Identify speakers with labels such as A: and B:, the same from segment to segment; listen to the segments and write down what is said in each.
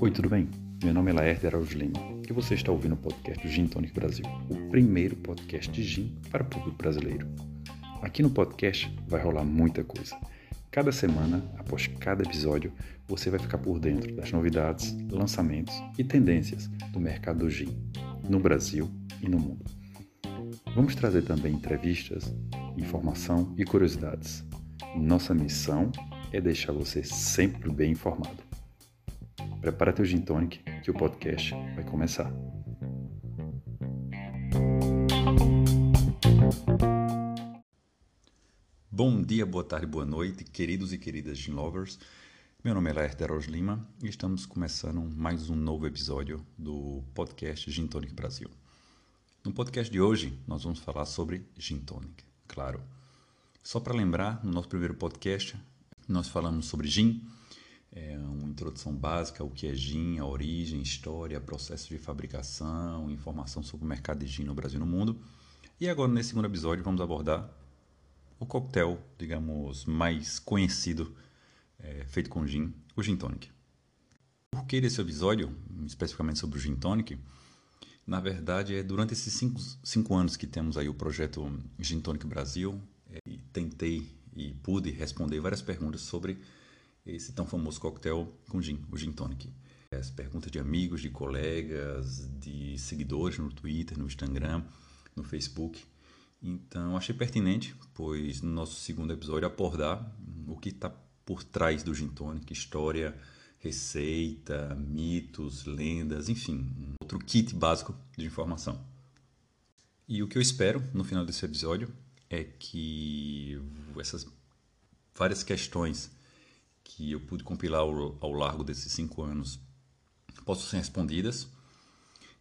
A: Oi, tudo bem? Meu nome é Laerte Araújo Lima e você está ouvindo o podcast Gin Tonic Brasil, o primeiro podcast de gin para o público brasileiro. Aqui no podcast vai rolar muita coisa. Cada semana, após cada episódio, você vai ficar por dentro das novidades, lançamentos e tendências do mercado do gin, no Brasil e no mundo. Vamos trazer também entrevistas, informação e curiosidades. Nossa missão é deixar você sempre bem informado. Prepara teu gin tonic que o podcast vai começar. Bom dia, boa tarde, boa noite, queridos e queridas gin lovers. Meu nome é Laerte Lima e estamos começando mais um novo episódio do podcast Gin Tonic Brasil. No podcast de hoje, nós vamos falar sobre Gin Tonic, claro. Só para lembrar, no nosso primeiro podcast, nós falamos sobre gin, é uma introdução básica o que é gin, a origem, história, processo de fabricação, informação sobre o mercado de gin no Brasil e no mundo. E agora, nesse segundo episódio, vamos abordar o coquetel, digamos, mais conhecido é, feito com gin, o gin tonic. Por que desse episódio, especificamente sobre o gin tonic? Na verdade, é durante esses cinco, cinco anos que temos aí o projeto Gin Tonic Brasil, é, tentei e pude responder várias perguntas sobre esse tão famoso coquetel com gin, o gin tonic. As perguntas de amigos, de colegas, de seguidores no Twitter, no Instagram, no Facebook. Então, achei pertinente, pois no nosso segundo episódio, abordar o que está por trás do gin tonic, história, receita, mitos, lendas, enfim, um outro kit básico de informação. E o que eu espero no final desse episódio é que essas várias questões que eu pude compilar ao, ao largo desses cinco anos possam ser respondidas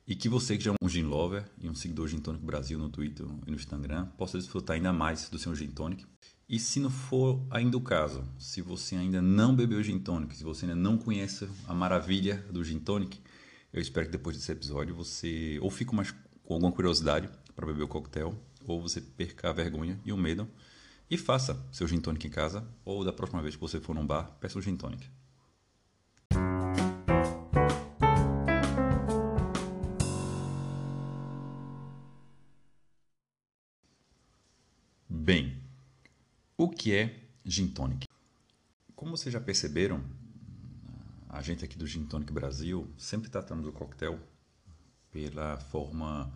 A: e que você que já é um gin lover e um seguidor Gin Tonic Brasil no Twitter e no Instagram possa desfrutar ainda mais do seu Gin Tonic. E se não for ainda o caso, se você ainda não bebeu Gin Tonic, se você ainda não conhece a maravilha do Gin Tonic, eu espero que depois desse episódio você ou fique mais com alguma curiosidade para beber o coquetel, ou você perca a vergonha e o medo e faça seu Gin Tonic em casa, ou da próxima vez que você for num bar, peça um Gin Tonic. Bem, o que é Gin Tonic? Como vocês já perceberam, a gente aqui do Gin Tonic Brasil sempre tratamos o coquetel pela forma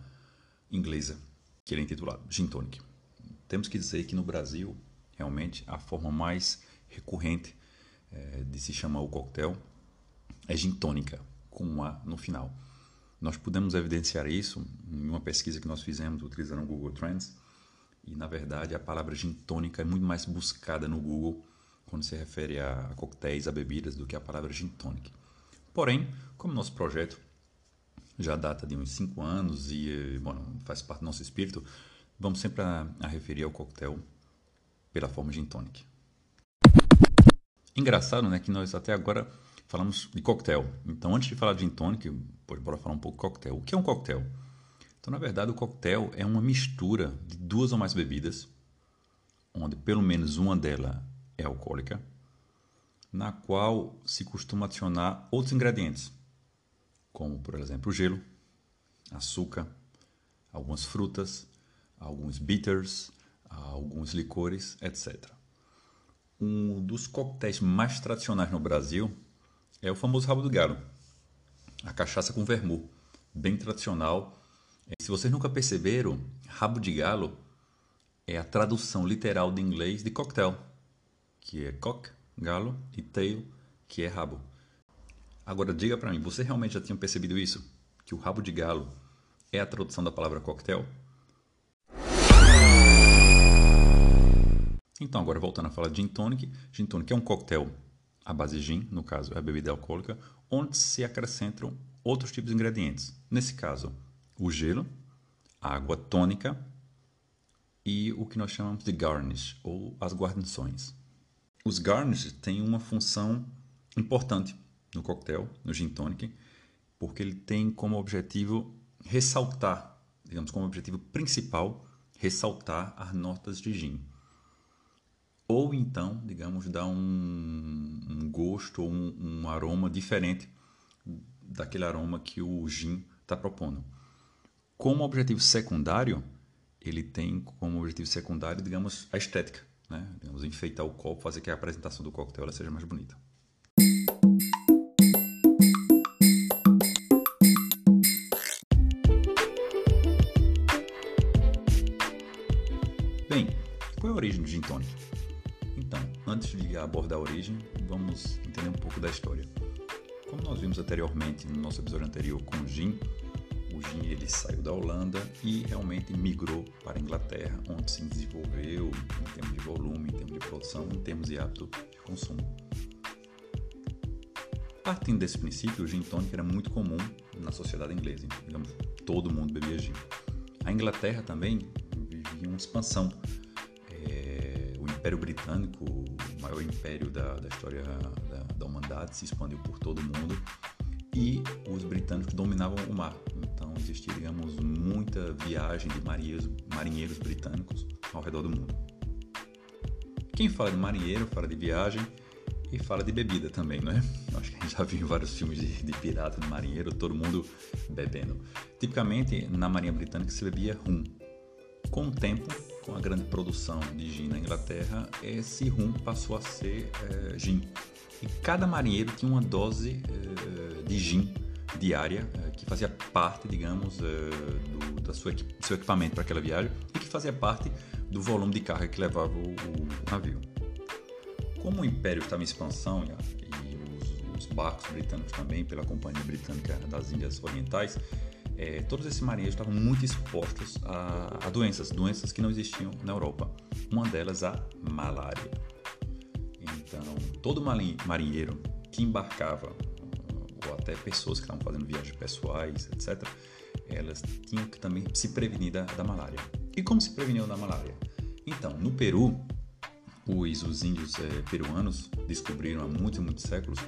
A: inglesa, que ele é intitulado Gin Tonic. Temos que dizer que no Brasil, realmente, a forma mais recorrente é, de se chamar o coquetel é gin tônica, com um A no final. Nós pudemos evidenciar isso em uma pesquisa que nós fizemos utilizando o Google Trends, e na verdade a palavra gin tônica é muito mais buscada no Google quando se refere a coquetéis, a bebidas, do que a palavra gin tonic. Porém, como nosso projeto já data de uns 5 anos e bom, faz parte do nosso espírito, vamos sempre a, a referir ao coquetel pela forma gin tonic. Engraçado, né, que nós até agora falamos de coquetel. Então, antes de falar de gin tonic, pode bora falar um pouco de coquetel. O que é um coquetel? Então, na verdade, o coquetel é uma mistura de duas ou mais bebidas, onde pelo menos uma delas é alcoólica, na qual se costuma adicionar outros ingredientes, como por exemplo gelo, açúcar, algumas frutas, alguns bitters, alguns licores, etc. Um dos coquetéis mais tradicionais no Brasil é o famoso rabo do galo, a cachaça com vermouth, bem tradicional. Se vocês nunca perceberam, rabo de galo é a tradução literal de inglês de coquetel, que é cock, galo, e tail, que é rabo. Agora diga para mim, você realmente já tinha percebido isso? Que o rabo de galo é a tradução da palavra coquetel? Então, agora voltando a falar de gin tonic. Gin tonic é um coquetel à base de gin, no caso é a bebida alcoólica, onde se acrescentam outros tipos de ingredientes. Nesse caso, o gelo, a água tônica e o que nós chamamos de garnish, ou as guarnições. Os garnishes têm uma função importante no coquetel, no gin tonic, porque ele tem como objetivo ressaltar, digamos, como objetivo principal, ressaltar as notas de gin. ou então, digamos, dá um, um gosto ou um, um, aroma diferente daquele aroma que o gin está propondo. Como objetivo secundário, ele tem como objetivo secundário, digamos, a estética, né? Digamos, enfeitar o copo, fazer que a apresentação do coquetel seja mais bonita. Então, antes de abordar a origem, vamos entender um pouco da história. Como nós vimos anteriormente no nosso episódio anterior com o gin, o gin ele saiu da Holanda e realmente migrou para a Inglaterra, onde se desenvolveu em termos de volume, em termos de produção, em termos de hábito de consumo. Partindo desse princípio, o gin tônico era muito comum na sociedade inglesa, digamos, todo mundo bebia gin. A Inglaterra também vivia uma expansão. Império Britânico, o maior império da, da história da, da humanidade, se expandiu por todo o mundo e os britânicos dominavam o mar. Então existia, digamos, muita viagem de marinheiros, marinheiros britânicos ao redor do mundo. Quem fala de marinheiro fala de viagem e fala de bebida também, não é? Acho que a gente já viu vários filmes de, de pirata, de marinheiro, todo mundo bebendo. Tipicamente, na Marinha Britânica se bebia rum. Com o tempo, com a grande produção de gin na Inglaterra, esse rum passou a ser é, gin. E cada marinheiro tinha uma dose é, de gin diária é, que fazia parte, digamos, do, da sua, seu equipamento para aquela viagem e que fazia parte do volume de carga que levava o, o navio. Como o Império estava em expansão e, os, os, barcos britânicos também, pela Companhia Britânica das Índias Orientais, é, todos esses marinheiros estavam muito expostos a, a, doenças, doenças que não existiam na Europa. Uma delas a malária. Então, todo marinheiro que embarcava, ou até pessoas que estavam fazendo viagens pessoais, etc., elas tinham que também se prevenir da, da malária. E como se preveniu da malária? Então, no Peru, os, os índios é, peruanos descobriram há muitos e muitos séculos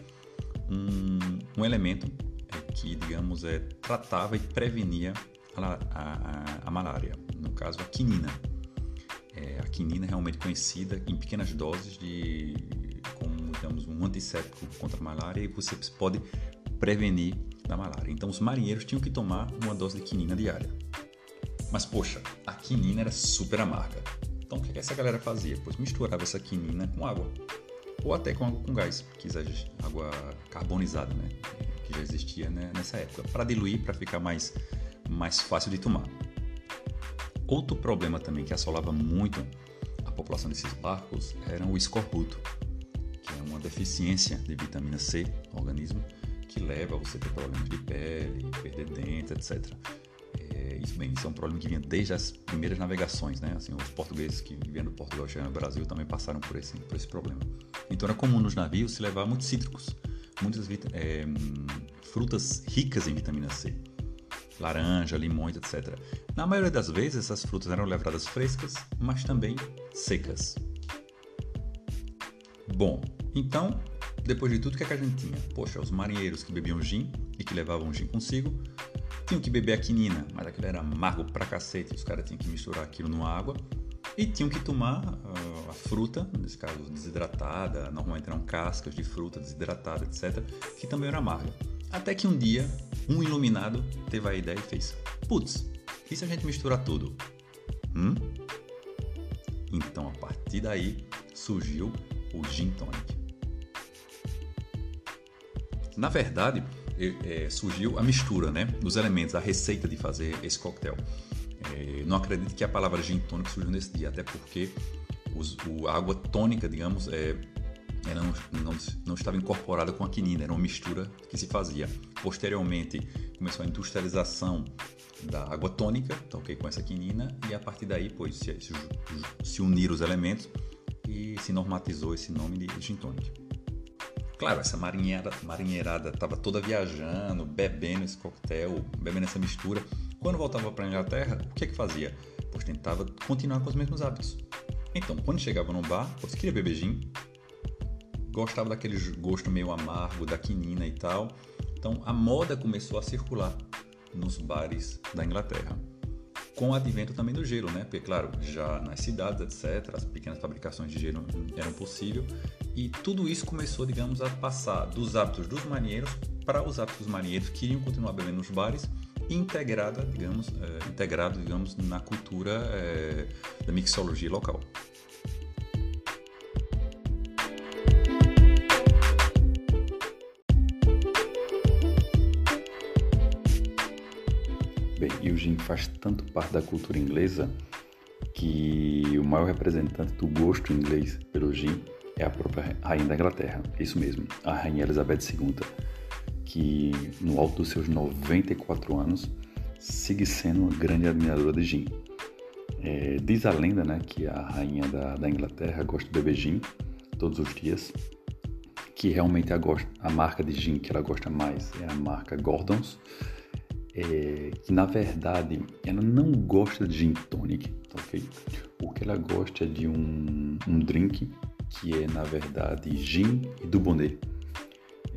A: um, um elemento que, digamos, é, tratava e prevenia a, a, a malária, no caso a quinina. É, a quinina é realmente conhecida em pequenas doses de, como digamos, um antisséptico contra a malária e você pode prevenir da malária. Então os marinheiros tinham que tomar uma dose de quinina diária. Mas poxa, a quinina era super amarga. Então o que essa galera fazia? Pois misturava essa quinina com água. Ou até com água com gás, que água carbonizada, né? Que já existia né? nessa época, para diluir, para ficar mais, mais fácil de tomar. Outro problema também que assolava muito a população desses barcos era o escorbuto, que é uma deficiência de vitamina C no organismo que leva a você ter problemas de pele, perder dentes, etc isso, bem, isso é um problema que vinha desde as primeiras navegações, né? Assim, os portugueses que viviam do Portugal chegando no Brasil também passaram por esse, por esse problema. Então era comum nos navios se levar muitos cítricos, muitas é, frutas ricas em vitamina C, laranja, limões, etc. Na maioria das vezes essas frutas eram levadas frescas, mas também secas. Bom, então, depois de tudo, o que, é que a gente tinha? Poxa, os marinheiros que bebiam gin e que levavam gin consigo tinham que beber a quinina, mas aquilo era amargo pra cacete, os caras tinham que misturar aquilo numa água. E tinham que tomar uh, fruta, nesse caso desidratada, normalmente eram cascas de fruta desidratada, etc., que também era amarga. Até que um dia, um iluminado teve a ideia e fez: Putz, e se a gente misturar tudo? Hum? Então, a partir daí, surgiu o Gin Tonic. Na verdade, é, surgiu a mistura né, dos elementos, a receita de fazer esse coquetel. É, não acredito que a palavra gin tônico surgiu nesse dia, até porque os, o, a água tônica, digamos, é, ela não, não, não, estava incorporada com a quinina, era uma mistura que se fazia. Posteriormente, começou a industrialização da água tônica, tá okay, com essa quinina, e a partir daí, pois, se, se, se uniram os elementos e se normatizou esse nome de gin tônica. Claro, essa marinheira, marinheirada estava toda viajando, bebendo esse coquetel, bebendo essa mistura. Quando voltava para a Inglaterra, o que é que fazia? Pois tentava continuar com os mesmos hábitos. Então, quando chegava no bar, pois queria beber gin, gostava daquele gosto meio amargo da quinina e tal. Então, a moda começou a circular nos bares da Inglaterra. com o advento também do gelo, né? Porque, claro, já nas cidades, etc., as pequenas fabricações de gelo eram possíveis e tudo isso começou, digamos, a passar dos hábitos dos marinheiros para os hábitos dos marinheiros que iriam continuar bebendo nos bares, integrada, digamos, é, integrado, digamos, na cultura é, da mixologia local. Bem, e o gin faz tanto parte da cultura inglesa que o maior representante do gosto inglês pelo gin é a própria rainha da Inglaterra. Isso mesmo, a rainha Elizabeth II, que no alto dos seus 94 anos sigue sendo uma grande admiradora de gin. É, diz a lenda né, que a rainha da, da, Inglaterra gosta de beber gin todos os dias, que realmente a, a marca de gin que ela gosta mais é a marca Gordon's, é, que na verdade ela não gosta de gin tonic, ok? O que ela gosta é de um, um drink que é na verdade gin e dubonnet,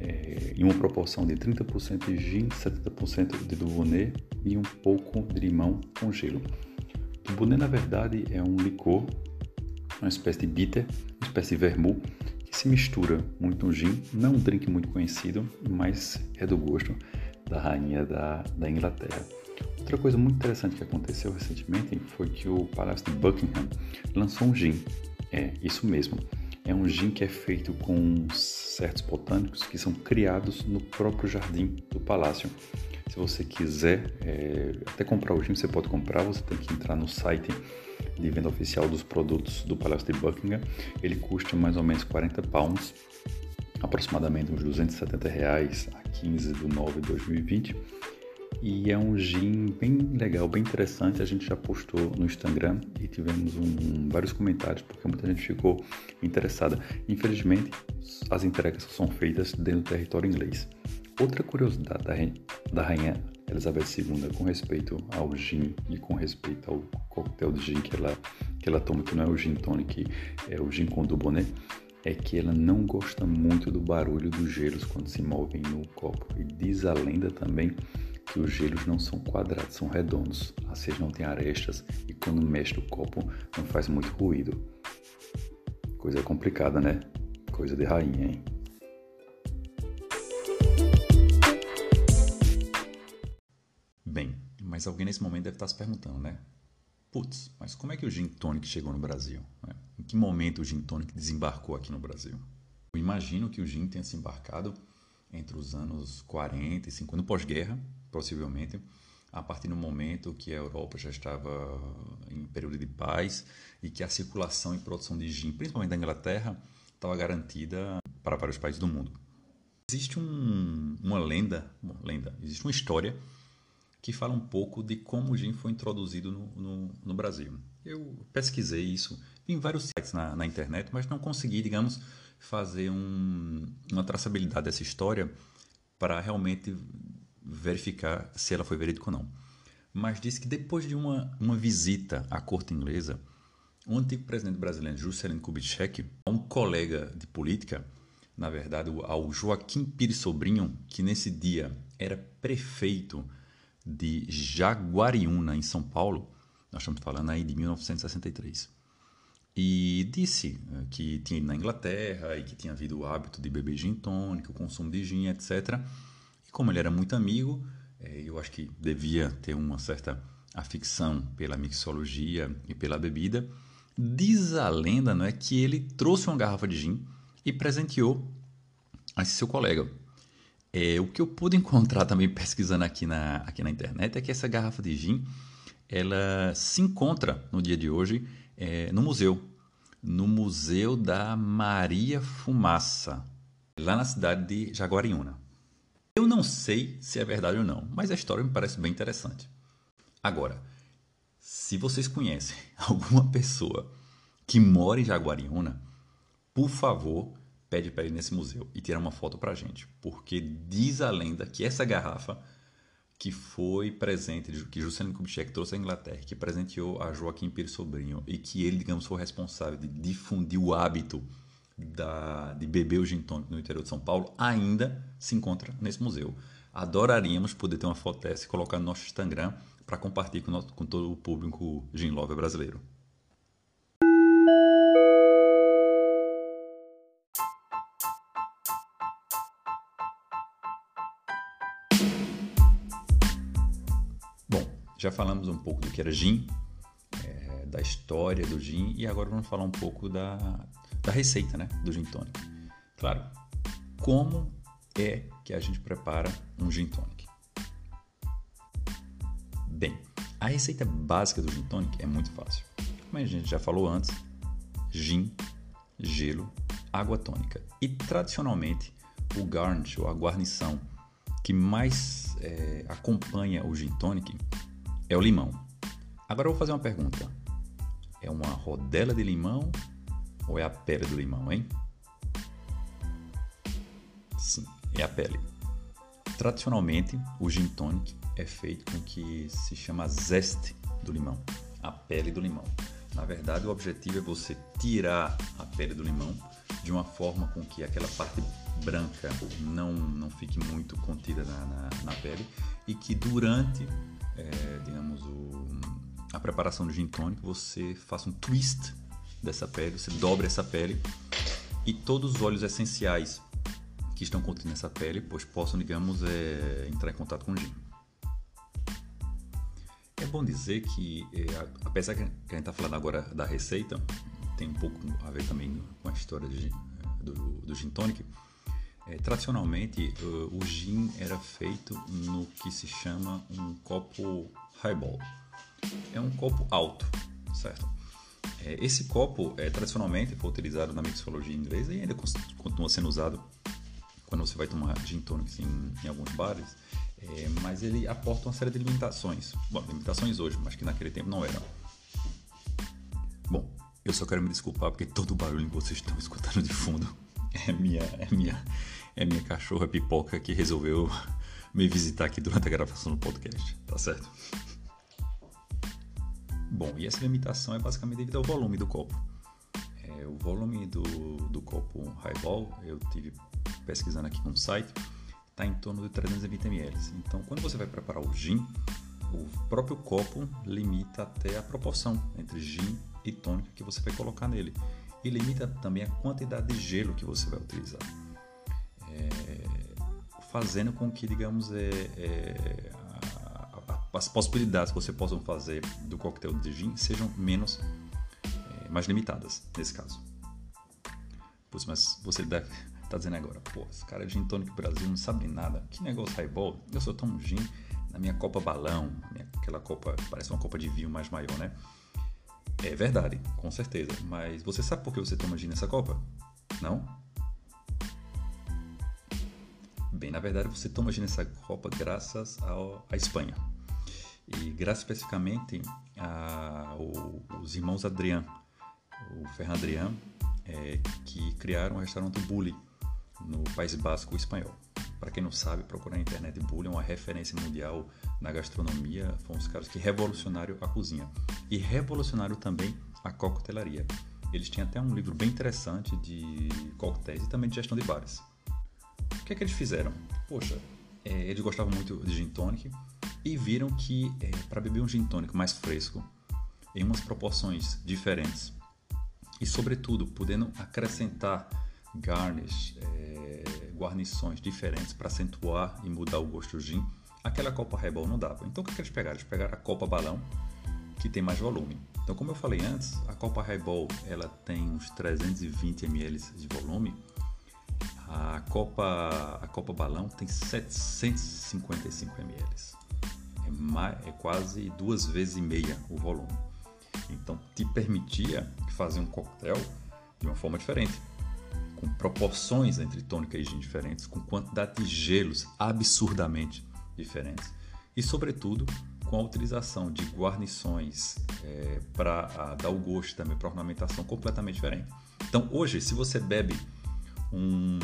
A: é, em uma proporção de 30% de gin, 70% de dubonnet e um pouco de limão com gelo. Dubonnet na verdade é um licor, uma espécie de bitter, uma espécie de vermouth que se mistura muito no gin, não um drink muito conhecido, mas é do gosto da rainha da, da Inglaterra. Outra coisa muito interessante que aconteceu recentemente foi que o Palácio de Buckingham lançou um gin. É, isso mesmo. É um gin que é feito com certos botânicos que são criados no próprio jardim do palácio. Se você quiser é, até comprar o gin, você pode comprar, você tem que entrar no site de venda oficial dos produtos do Palácio de Buckingham. Ele custa mais ou menos 40 pounds aproximadamente uns 270 reais a 15 de 9 de 2020. E é um gin bem legal, bem interessante. A gente já postou no Instagram e tivemos um, vários comentários porque muita gente ficou interessada. Infelizmente, as entregas são feitas dentro do território inglês. Outra curiosidade da, da rainha Elizabeth II com respeito ao gin e com respeito ao coquetel de gin que ela, que ela toma, que não é o gin tonic, é o gin com dubonnet, é que ela não gosta muito do barulho dos gelos quando se movem no copo. E diz a lenda também que os gelos não são quadrados, são redondos, assim não tem arestas e quando mexe o copo não faz muito ruído. Coisa complicada, né? Coisa de rainha, hein? Bem, mas alguém nesse momento deve estar se perguntando, né? Putz, mas como é que o gin tonic chegou no Brasil? Né? Em que momento o gin tonic desembarcou aqui no Brasil? Eu imagino que o gin tenha se embarcado entre os anos 40 e 50, no pós-guerra, possivelmente, a partir do momento que a Europa já estava em período de paz e que a circulação e produção de gin, principalmente da Inglaterra, estava garantida para vários países do mundo. Existe um, uma lenda, uma lenda, existe uma história que fala um pouco de como o gin foi introduzido no, no, no Brasil. Eu pesquisei isso em vários sites na, na internet, mas não consegui, digamos, fazer um, uma traçabilidade dessa história para realmente verificar se ela foi verídica ou não. Mas disse que depois de uma, uma visita à corte inglesa, o antigo presidente brasileiro Juscelino Kubitschek, um colega de política, na verdade, ao Joaquim Pires Sobrinho, que nesse dia era prefeito de Jaguariúna, em São Paulo, nós estamos falando aí de 1963. E disse eh, que tinha ido na Inglaterra e que tinha havido o hábito de beber gin tônico, o consumo de gin, etc. Como ele era muito amigo, eh, eu acho que devia ter uma certa afição pela mixologia e pela bebida. Diz a lenda não é, que ele trouxe uma garrafa de gin e presenteou a seu colega, é, o que eu pude encontrar também pesquisando aqui na, aqui na internet é que essa garrafa de gin ela se encontra no dia de hoje é, no museu, no Museu da Maria Fumaça, lá na cidade de Jaguariúna. Eu não sei se é verdade ou não, mas a história me parece bem interessante. Agora, se vocês conhecem alguma pessoa que mora em Jaguariúna, por favor, pede para ir nesse museu e tirar uma foto para a gente, porque diz a lenda que essa garrafa que foi presente, que Juscelino Kubitschek trouxe à Inglaterra, que presenteou a Joaquim Pires Sobrinho e que ele, digamos, foi responsável de difundir o hábito da, de beber o gin tônico no interior de São Paulo, ainda se encontra nesse museu. Adoraríamos poder ter uma foto dessa e colocar no nosso Instagram para compartilhar com, nosso, com todo o público gin lover brasileiro. Bom, já falamos um pouco do que era gin, é, da história do gin e agora vamos falar um pouco da, da receita né, do gin tonic. Claro, como é que a gente prepara um gin tonic? Bem, a receita básica do gin tonic é muito fácil. Como a gente já falou antes, gin, gelo, água tônica. E tradicionalmente, o garnish ou a guarnição que mais é, acompanha o gin tonic é o limão. Agora eu vou fazer uma pergunta. É uma rodela de limão ou é a pele do limão, hein? Sim, é a pele. Tradicionalmente, o gin tonic é feito com o que se chama zeste do limão, a pele do limão. Na verdade, o objetivo é você tirar a pele do limão de uma forma com que aquela parte branca não, não fique muito contida na, na, na pele e que durante, é, digamos, o, a preparação do gin tonic você faça um twist dessa pele, você dobre essa pele e todos os óleos essenciais que estão contidos nessa pele, pois possam, digamos, é, entrar em contato com o gin. É bom dizer que, é, apesar que a gente está falando agora da receita, tem um pouco a ver também com a história de, do, do gin tonic, é, tradicionalmente o, o gin era feito no que se chama um copo highball. É um copo alto, certo? É, esse copo, é, tradicionalmente, foi utilizado na mixologia inglesa e ainda continua sendo usado quando você vai tomar gin tonic em, em alguns bares, é, mas ele aporta uma série de limitações. Bom, limitações hoje, mas que naquele tempo não eram. Bom, eu só quero me desculpar porque todo o barulho que vocês estão escutando de fundo é minha, é minha, é minha cachorra pipoca que resolveu me visitar aqui durante a gravação do podcast, tá certo? Bom, e essa limitação é basicamente devido ao volume do copo. É, o volume do, do copo Highball, eu tive pesquisando aqui no site, está em torno de 320 ml. Então, quando você vai preparar o gin, o próprio copo limita até a proporção entre gin e tônica que você vai colocar nele. E limita também a quantidade de gelo que você vai utilizar. É, fazendo com que, digamos, é, é as possibilidades que você possa fazer do coquetel de gin sejam menos, é, mais limitadas nesse caso. Pois, mas você deve estar tá dizendo agora, pô, esse cara é gin tônico Brasil não sabe nada. Que negócio highball? Eu só tomo gin na minha copa balão, minha, aquela copa, parece uma copa de vinho mais maior, né? É verdade, com certeza. Mas você sabe por que você toma gin nessa copa? Não? Bem, na verdade você toma gin nessa copa graças ao, à Espanha e graças especificamente aos irmãos Adrian, o Ferran Adrian, é, que criaram o restaurante Bully no País Basco espanhol. Para quem não sabe, procurar na internet Bully é uma referência mundial na gastronomia, foram os caras que revolucionaram a cozinha e revolucionaram também a coquetelaria. Eles tinham até um livro bem interessante de coquetéis e também de gestão de bares. O que é que eles fizeram? Poxa, é, eles gostavam muito de gin tonic e viram que é, para beber um gin tônico mais fresco, em umas proporções diferentes e, sobretudo, podendo acrescentar garnish, é, guarnições diferentes para acentuar e mudar o gosto do gin, aquela copa highball não dava. Então, o que, que eles pegaram? Eles pegaram a copa balão, que tem mais volume. Então, como eu falei antes, a copa highball ela tem uns 320 ml de volume. A copa, a copa balão tem 755 ml é quase duas vezes e meia o volume. Então te permitia fazer um coquetel de uma forma diferente, com proporções entre tônica e gin diferentes, com quantidade de gelos absurdamente diferentes e, sobretudo, com a utilização de guarnições é, para dar o gosto também para ornamentação completamente diferente. Então, hoje, se você bebe um,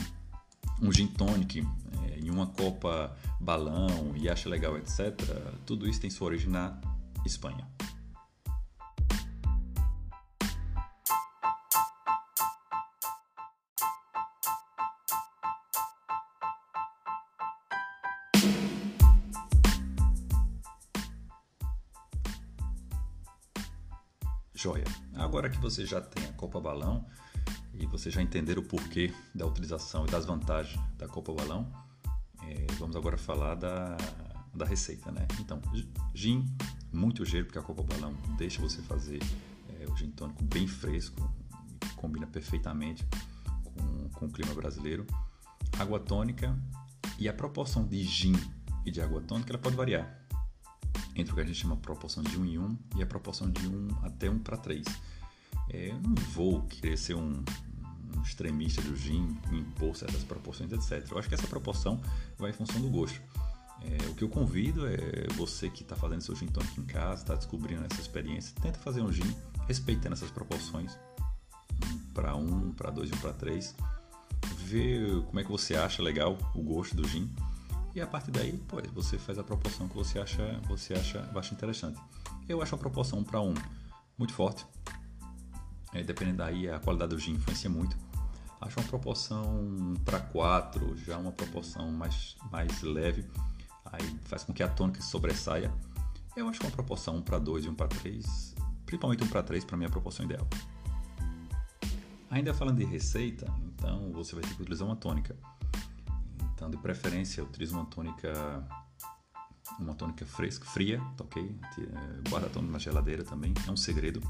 A: um gin tonic é, em uma copa balão e acha legal, etc., tudo isso tem sua origem na Espanha. Joia. Agora que você já tem a Copa Balão, e você já entender o porquê da utilização e das vantagens da Copa Balão, é, vamos agora falar da, da receita, né? Então, gin, muito gelo, porque a Copa Balão deixa você fazer é, o gin tônico bem fresco, combina perfeitamente com, com o clima brasileiro. Água tônica e a proporção de gin e de água tônica ela pode variar entre o que a gente chama proporção de 1 em 1 e a proporção de 1 até 1 para 3. É, eu não vou querer ser um, um extremista do gin, impor certas proporções, etc. Eu acho que essa proporção vai em função do gosto. É, o que eu convido é você que está fazendo seu gin tônico em casa, está descobrindo essa experiência, tenta fazer um gin respeitando essas proporções, para 1, para 2 e 1 para 3. Ver como é que você acha legal o gosto do gin e a partir daí, pô, você faz a proporção que você acha, você acha bastante interessante. Eu acho a proporção 1 para 1 muito forte. É, dependendo daí, a qualidade do gin influencia muito. Acho uma proporção para 4, já uma proporção mais, mais leve. Aí faz com que a tônica sobressaia. Eu acho uma proporção 1 para 2 e 1 para 3, principalmente 1 para 3 para mim é a proporção ideal. Ainda falando de receita, então você vai ter que utilizar uma tônica. Então, de preferência, utilize uma tônica uma tônica fresca, fria, tá ok? Eh, guarda a tônica na geladeira também, é um segredo.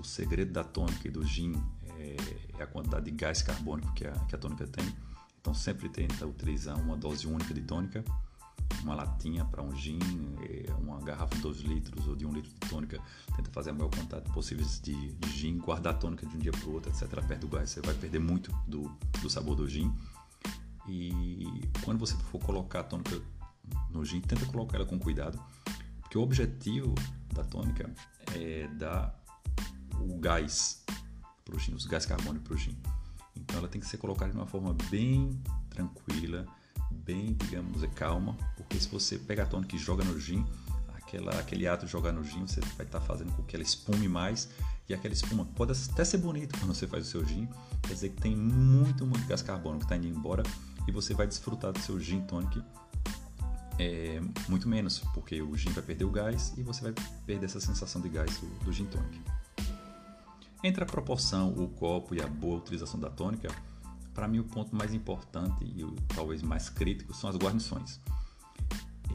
A: O segredo da tônica e do gin é, é a quantidade de gás carbônico que a, que a tônica tem. Então sempre tenta utilizar uma dose única de tônica, uma latinha para um gin, eh, uma garrafa de 2 litros ou de 1 um litro de tônica. Tenta fazer a maior quantidade possível de, de gin, guardar a tônica de um dia para o outro, etc. Perto do gás, você vai perder muito do, do sabor do gin. E quando você for colocar a tônica no gin, tenta colocar ela com cuidado, porque o objetivo da tônica é dar o gás para o gin, os gás carbônicos para o gin. Então ela tem que ser colocada de uma forma bem tranquila, bem, digamos, calma, porque se você pega a tônica e joga no gin, aquela, aquele ato de jogar no gin, você vai estar tá fazendo com que ela espume mais e aquela espuma pode até ser bonita quando você faz o seu gin, quer dizer que tem muito, muito gás carbônico que está indo embora e você vai desfrutar do seu gin tonic é, muito menos, porque o gin vai perder o gás e você vai perder essa sensação de gás do, do gin tonic. Entre a proporção, o copo e a boa utilização da tônica, para mim o ponto mais importante e o, talvez mais crítico são as guarnições.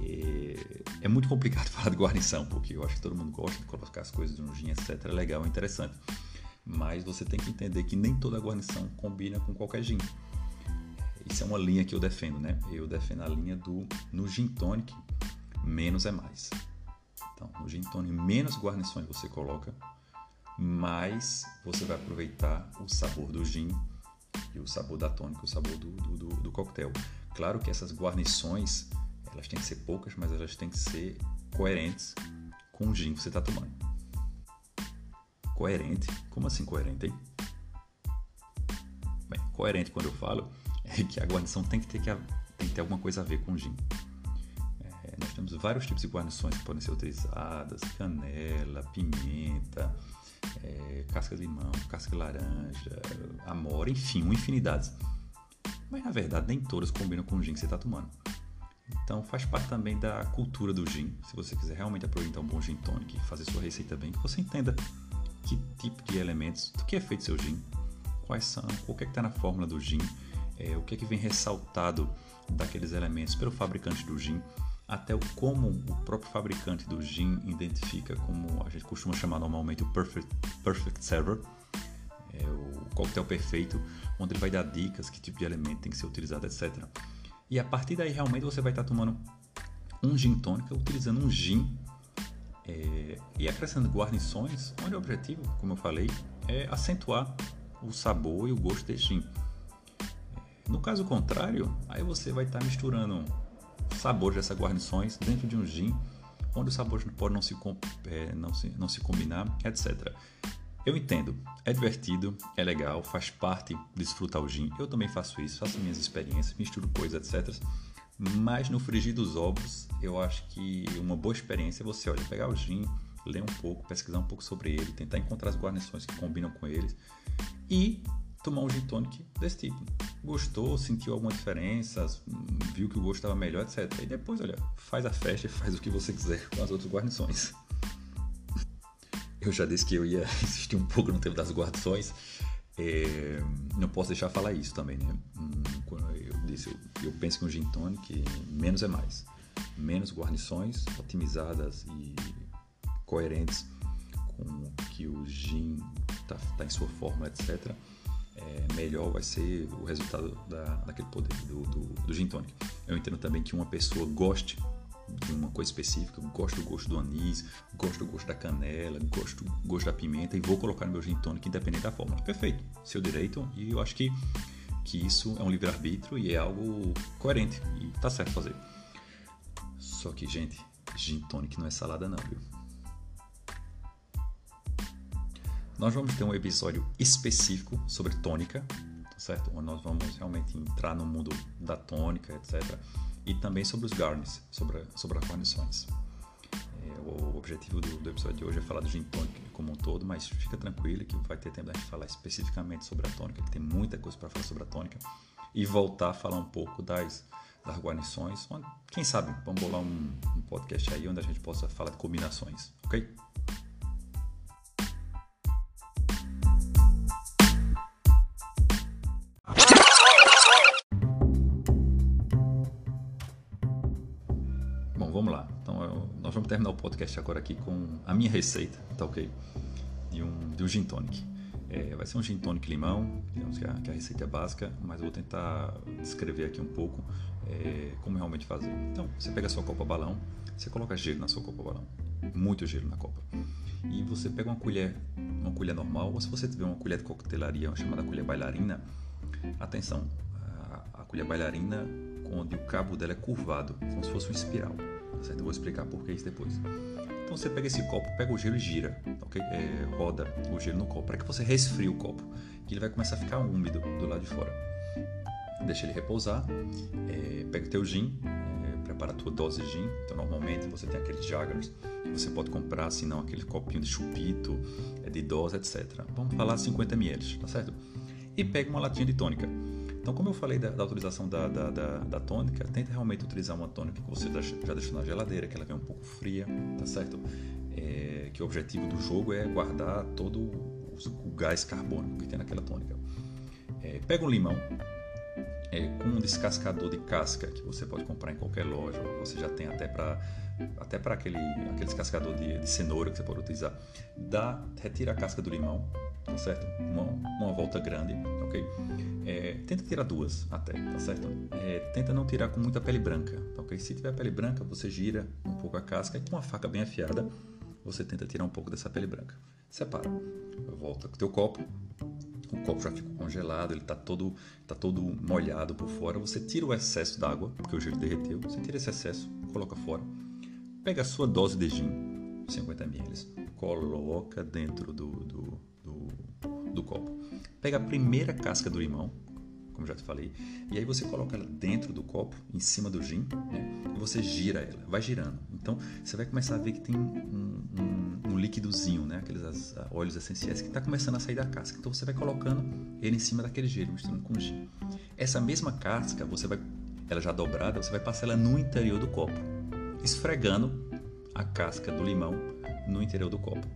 A: É, é, muito complicado falar de guarnição, porque eu acho que todo mundo gosta de colocar as coisas no gin, etc. É legal, é interessante. Mas você tem que entender que nem toda guarnição combina com qualquer gin. Isso é uma linha que eu defendo, né? Eu defendo a linha do no gin tonic, menos é mais. Então, no gin tonic, menos guarnições você coloca, mais você vai aproveitar o sabor do gin e o sabor da tônica, o sabor do, do, do, do coquetel. Claro que essas guarnições, elas têm que ser poucas, mas elas têm que ser coerentes com o gin que você está tomando. Coerente? Como assim coerente, hein? Bem, coerente quando eu falo é que a guarnição tem que ter, que, tem que ter alguma coisa a ver com o gin. É, nós temos vários tipos de guarnições que podem ser utilizadas: canela, pimenta, é, casca de limão, casca de laranja, amora, enfim, uma infinidade. Mas na verdade nem todas combinam com o gin que você está tomando. Então faz parte também da cultura do gin. Se você quiser realmente aproveitar um bom gin tonic e fazer sua receita bem, que você entenda que tipo de elementos, do que é feito seu gin, quais são, o que é que está na fórmula do gin, é, o que é que vem ressaltado daqueles elementos pelo fabricante do gin, até o como o próprio fabricante do gin identifica como a gente costuma chamar normalmente o perfect, perfect server, é o coquetel perfeito, onde ele vai dar dicas que tipo de elemento tem que ser utilizado, etc. E a partir daí realmente você vai estar tomando um gin tônica utilizando um gin é, e acrescentando guarnições, onde o objetivo, como eu falei, é acentuar o sabor e o gosto desse gin. No caso contrário, aí você vai estar misturando sabores dessas guarnições dentro de um gin, onde os sabores podem não se, é, não se, não se combinar, etc. Eu entendo, é divertido, é legal, faz parte de desfrutar o gin. Eu também faço isso, faço minhas experiências, misturo coisas, etc. Mas no frigir dos ovos, eu acho que uma boa experiência é você olha, pegar o gin, ler um pouco, pesquisar um pouco sobre ele, tentar encontrar as guarnições que combinam com eles e tomar um gin tonic desse tipo. Gostou, sentiu alguma diferença, viu que o gosto estava melhor, etc. E depois, olha, faz a festa e faz o que você quiser com as outras guarnições. eu já disse que eu ia insistir um pouco no tema das guarnições. É, não posso deixar falar isso também, né? Hum, eu disse, eu, eu penso que um gin tonic menos é mais. Menos guarnições otimizadas e coerentes com que o gin está tá em sua forma, etc. É, melhor vai ser o resultado da, daquele poder do, do, do gin tonic. Eu entendo também que uma pessoa goste de uma coisa específica, gosto do gosto do anis, gosto do gosto da canela, gosto do gosto da pimenta e vou colocar no meu gin tonic independente da fórmula. Perfeito, seu direito e eu acho que, que isso é um livre-arbítrio e é algo coerente e tá certo fazer. Só que, gente, gin tonic não é salada não, viu? Nós vamos ter um episódio específico sobre tônica, tá certo? Onde nós vamos realmente entrar no mundo da tônica, etc e também sobre os garnish, sobre, sobre as guarnições. É, o objetivo do, do, episódio de hoje é falar do gin tônica como um todo, mas fica tranquilo que vai ter tempo de falar especificamente sobre a tônica, que tem muita coisa para falar sobre a tônica, e voltar a falar um pouco das, das guarnições. Quem sabe, vamos bolar um, um podcast aí onde a gente possa falar de combinações, ok? Vamos terminar o podcast agora aqui com a minha receita, tá ok? De um, de um gin tonic. É, vai ser um gin tonic limão, digamos que a, que a receita é básica, mas eu vou tentar descrever aqui um pouco é, como realmente fazer. Então, você pega a sua copa balão, você coloca gelo na sua copa balão, muito gelo na copa. E você pega uma colher, uma colher normal, ou se você tiver uma colher de coquetelaria chamada colher bailarina, atenção, a, a colher bailarina, onde o cabo dela é curvado, como se fosse uma espiral certo? Eu vou explicar por que isso depois. Então você pega esse copo, pega o gelo e gira, ok? É, roda o gelo no copo para que você resfrie o copo, que ele vai começar a ficar úmido do lado de fora. Deixa ele repousar, é, pega o teu gin, é, prepara a tua dose de gin. Então normalmente você tem aqueles jaggers que você pode comprar, se não aquele copinho de chupito, é de dose, etc. Vamos falar 50 ml, tá certo? E pega uma latinha de tônica. Então, como eu falei da, da utilização da, da, da, da, tônica, tenta realmente utilizar uma tônica que você já deixou na geladeira, que ela vem um pouco fria, tá certo? É, que o objetivo do jogo é guardar todo o, o gás carbônico que tem naquela tônica. É, pega um limão, é, com um descascador de casca que você pode comprar em qualquer loja, você já tem até para até para aquele, aquele descascador de, de, cenoura que você pode utilizar. Dá, retira a casca do limão, tá certo? Uma, uma volta grande, ok? É, tenta tirar duas até, tá certo? É, tenta não tirar com muita pele branca, tá ok? Se tiver pele branca, você gira um pouco a casca e com uma faca bem afiada, você tenta tirar um pouco dessa pele branca. Separa. Volta com o teu copo. O copo já ficou congelado, ele está todo, tá todo molhado por fora. Você tira o excesso d'água, porque o gelo derreteu. Você tira esse excesso, coloca fora. Pega a sua dose de gin, 50 ml, coloca dentro do, do do, do copo. Pega a primeira casca do limão, como já te falei, e aí você coloca ela dentro do copo, em cima do gin, né? e você gira ela, vai girando. Então você vai começar a ver que tem um, um, um líquidozinho, né? aqueles as, óleos essenciais que está começando a sair da casca. Então você vai colocando ele em cima daquele gelo, misturando com gin. Essa mesma casca, você vai, ela já dobrada, você vai passar ela no interior do copo, esfregando a casca do limão no interior do copo,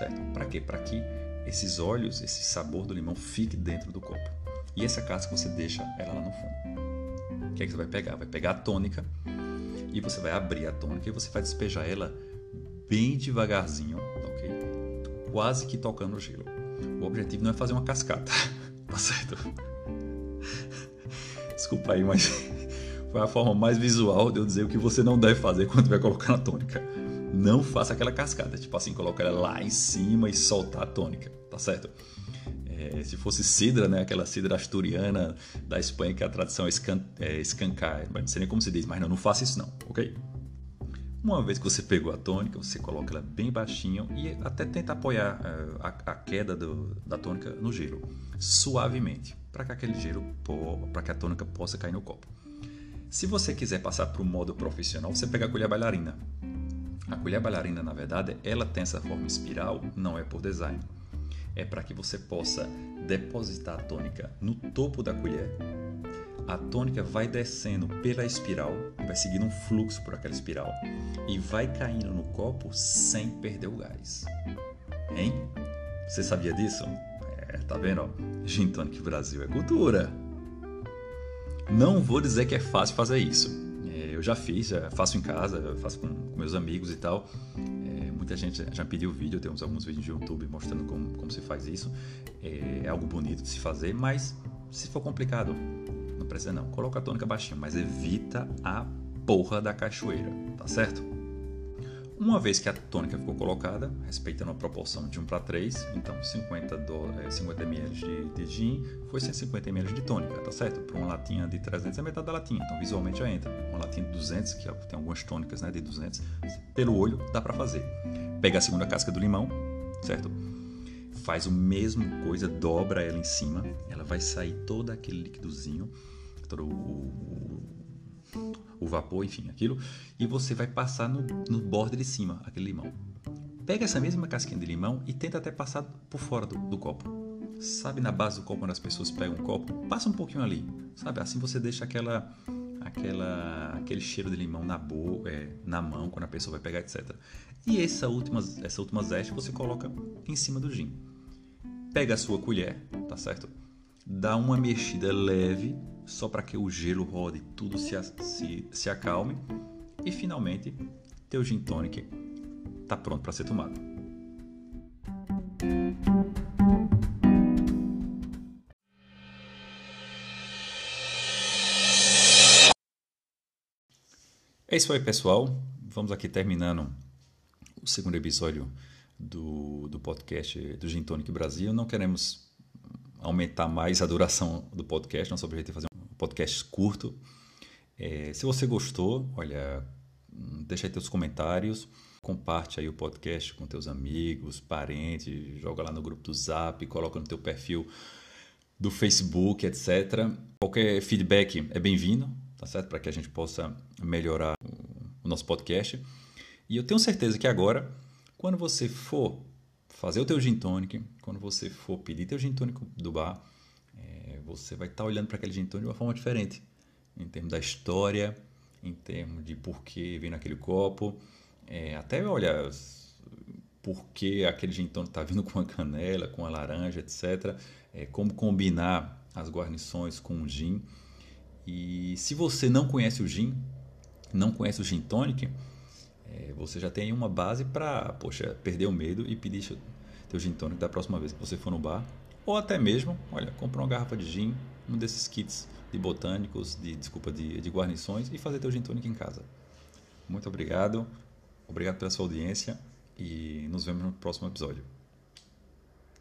A: certo? Para quê? Para que esses óleos, esse sabor do limão fique dentro do copo. E essa casca você deixa ela lá no fundo. O que é que você vai pegar? Vai pegar a tônica e você vai abrir a tônica e você vai despejar ela bem devagarzinho, ok? Quase que tocando o gelo. O objetivo não é fazer uma cascata, tá certo? Desculpa aí, mas foi a forma mais visual de eu dizer o que você não deve fazer quando vai colocar na tônica não faça aquela cascada, tipo assim, coloca ela lá em cima e soltar a tônica, tá certo? É, se fosse cidra, né, aquela cidra asturiana da Espanha, que a tradição é, escan é escancar, não sei nem como se diz, mas não, não faça isso não, ok? Uma vez que você pegou a tônica, você coloca ela bem baixinho e até tenta apoiar uh, a, a, queda do, da tônica no gelo, suavemente, para que aquele gelo, para que a tônica possa cair no copo. Se você quiser passar para o modo profissional, você pega a colher bailarina. A colher bailarina, na verdade, ela tem essa forma espiral, não é por design. É para que você possa depositar a tônica no topo da colher. A tônica vai descendo pela espiral, vai seguindo um fluxo por aquela espiral e vai caindo no copo sem perder o gás. Hein? Você sabia disso? É, tá vendo? Gin Tonic Brasil é cultura. Não vou dizer que é fácil fazer isso. É, eu já fiz, já faço em casa, faço com, com meus amigos e tal. É, muita gente já pediu vídeo, temos alguns vídeos no YouTube mostrando como, como se faz isso. É, é algo bonito de se fazer, mas se for complicado, não precisa não. Coloca a tônica baixinho, mas evita a porra da cachoeira, tá certo? Uma vez que a tônica ficou colocada, respeitando a proporção de 1 para 3, então 50, do, 50 ml de, de gin foi 150 ml de tônica, tá certo? Para uma latinha de 300 é metade da latinha, então visualmente já entra. Uma latinha de 200, que tem algumas tônicas né, de 200, pelo olho dá para fazer. Pega a segunda casca do limão, certo? Faz o mesmo coisa, dobra ela em cima, ela vai sair todo aquele líquidozinho, todo o, o vapor, enfim, aquilo, e você vai passar no, no borda de cima aquele limão. Pega essa mesma casquinha de limão e tenta até passar por fora do, do copo. Sabe na base do copo quando as pessoas pegam um copo? Passa um pouquinho ali, sabe? Assim você deixa aquela aquela aquele cheiro de limão na boca, é, na mão quando a pessoa vai pegar, etc. E essa última essa última zeste você coloca em cima do gin. Pega a sua colher, tá certo? Dá uma mexida leve só para que o gelo rode, tudo se, se, se acalme e finalmente teu gin tonic está pronto para ser tomado. É isso aí, pessoal. Vamos aqui terminando o segundo episódio do, do podcast do Gin Tonic Brasil. Não queremos aumentar mais a duração do podcast. Nosso objetivo é fazer podcast curto. É, se você gostou, olha, deixa aí teus comentários, comparte aí o podcast com teus amigos, parentes, joga lá no grupo do Zap, coloca no teu perfil do Facebook, etc. Qualquer feedback é bem-vindo, tá certo? Para que a gente possa melhorar o nosso podcast. E eu tenho certeza que agora, quando você for fazer o teu gin quando você for pedir teu gin tonic do bar, você vai estar tá olhando para aquele gin tônico de uma forma diferente, em termos da história, em termos de por que vem naquele copo, é, até olha por que aquele gin tônico está vindo com a canela, com a laranja, etc. É, como combinar as guarnições com o gin. E se você não conhece o gin, não conhece o gin tonic, é, você já tem uma base para, poxa, perder o medo e pedir teu gin tonic da próxima vez que você for no bar ou até mesmo, olha, comprar uma garrafa de gin, um desses kits de botânicos, de desculpa, de, de guarnições e fazer teu gin tônico em casa. Muito obrigado, obrigado pela sua audiência e nos vemos no próximo episódio.